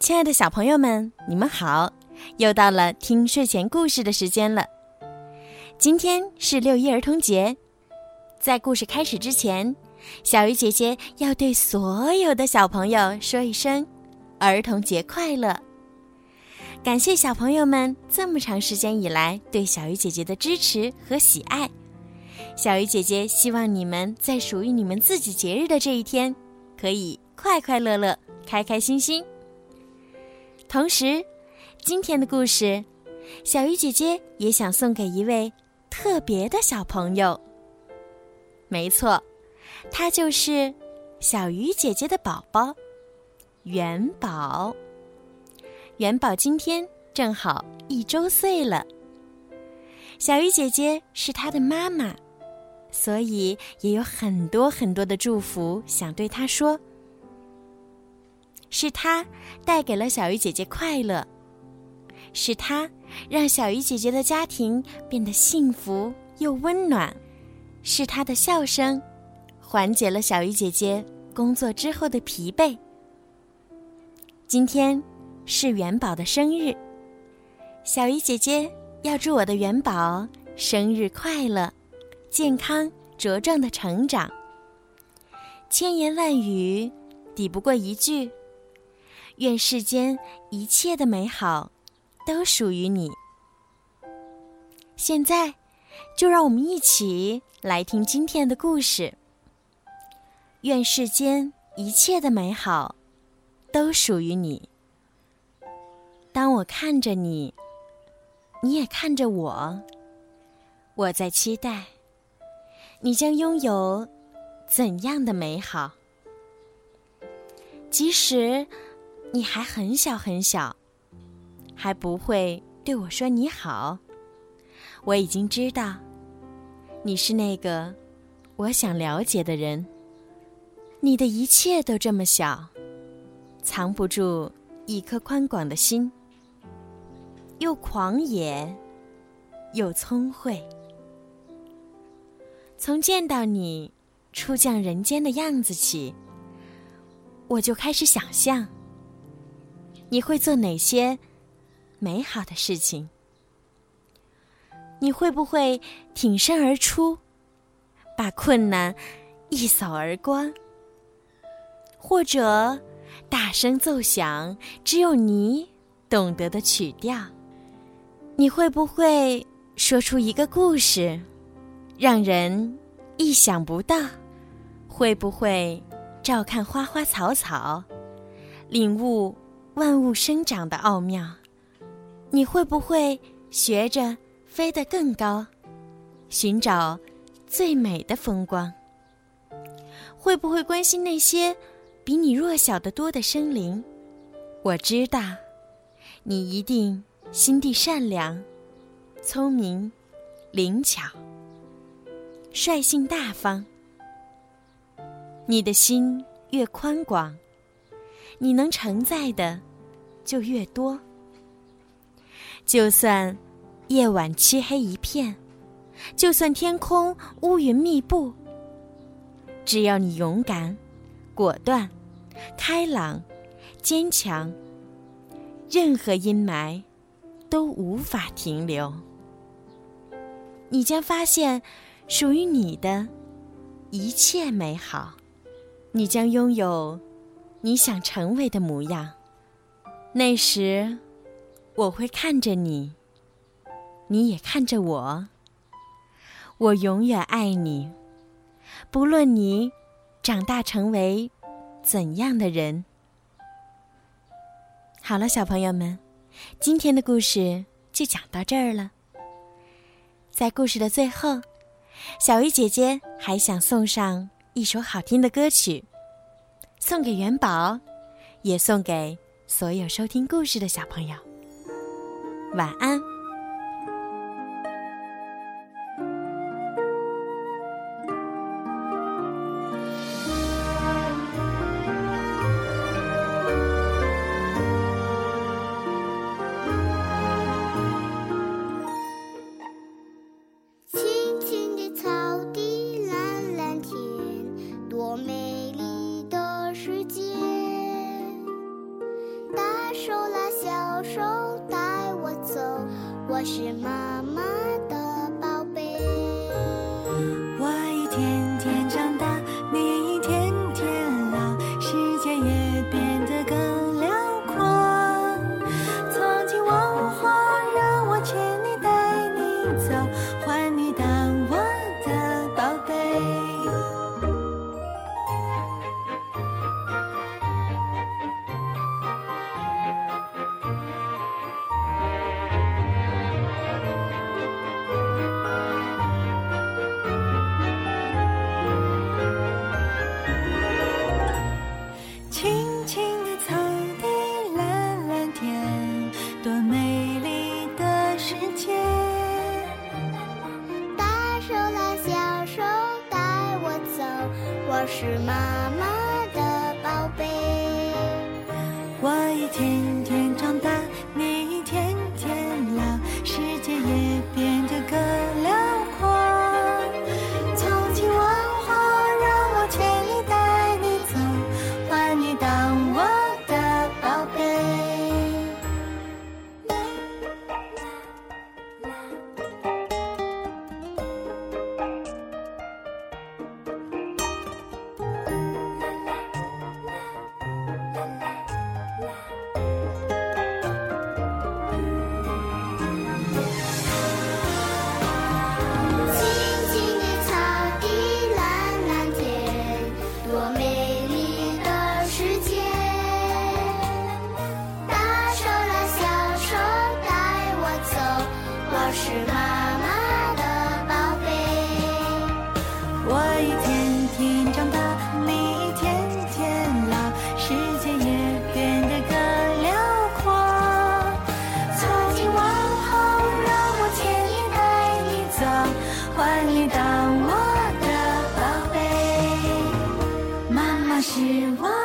亲爱的小朋友们，你们好！又到了听睡前故事的时间了。今天是六一儿童节，在故事开始之前，小鱼姐姐要对所有的小朋友说一声“儿童节快乐”。感谢小朋友们这么长时间以来对小鱼姐姐的支持和喜爱。小鱼姐姐希望你们在属于你们自己节日的这一天，可以快快乐乐、开开心心。同时，今天的故事，小鱼姐姐也想送给一位特别的小朋友。没错，他就是小鱼姐姐的宝宝元宝。元宝今天正好一周岁了。小鱼姐姐是他的妈妈，所以也有很多很多的祝福想对他说。是他带给了小鱼姐姐快乐，是他让小鱼姐姐的家庭变得幸福又温暖，是他的笑声缓解了小鱼姐姐工作之后的疲惫。今天是元宝的生日，小鱼姐姐要祝我的元宝生日快乐，健康茁壮的成长。千言万语抵不过一句。愿世间一切的美好都属于你。现在，就让我们一起来听今天的故事。愿世间一切的美好都属于你。当我看着你，你也看着我。我在期待，你将拥有怎样的美好？即使。你还很小很小，还不会对我说你好。我已经知道，你是那个我想了解的人。你的一切都这么小，藏不住一颗宽广的心，又狂野，又聪慧。从见到你初降人间的样子起，我就开始想象。你会做哪些美好的事情？你会不会挺身而出，把困难一扫而光？或者大声奏响只有你懂得的曲调？你会不会说出一个故事，让人意想不到？会不会照看花花草草，领悟？万物生长的奥妙，你会不会学着飞得更高，寻找最美的风光？会不会关心那些比你弱小的多的生灵？我知道，你一定心地善良、聪明、灵巧、率性大方。你的心越宽广，你能承载的。就越多。就算夜晚漆黑一片，就算天空乌云密布，只要你勇敢、果断、开朗、坚强，任何阴霾都无法停留。你将发现属于你的一切美好，你将拥有你想成为的模样。那时，我会看着你，你也看着我。我永远爱你，不论你长大成为怎样的人。好了，小朋友们，今天的故事就讲到这儿了。在故事的最后，小鱼姐姐还想送上一首好听的歌曲，送给元宝，也送给。所有收听故事的小朋友，晚安。手拉小手带我走我是妈妈的我是妈妈的宝贝。我一天天长大换你当我的宝贝。妈妈是我